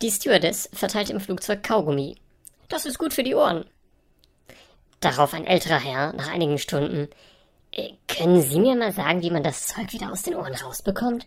Die Stewardess verteilt im Flugzeug Kaugummi. Das ist gut für die Ohren. Darauf ein älterer Herr nach einigen Stunden. Äh, können Sie mir mal sagen, wie man das Zeug wieder aus den Ohren rausbekommt?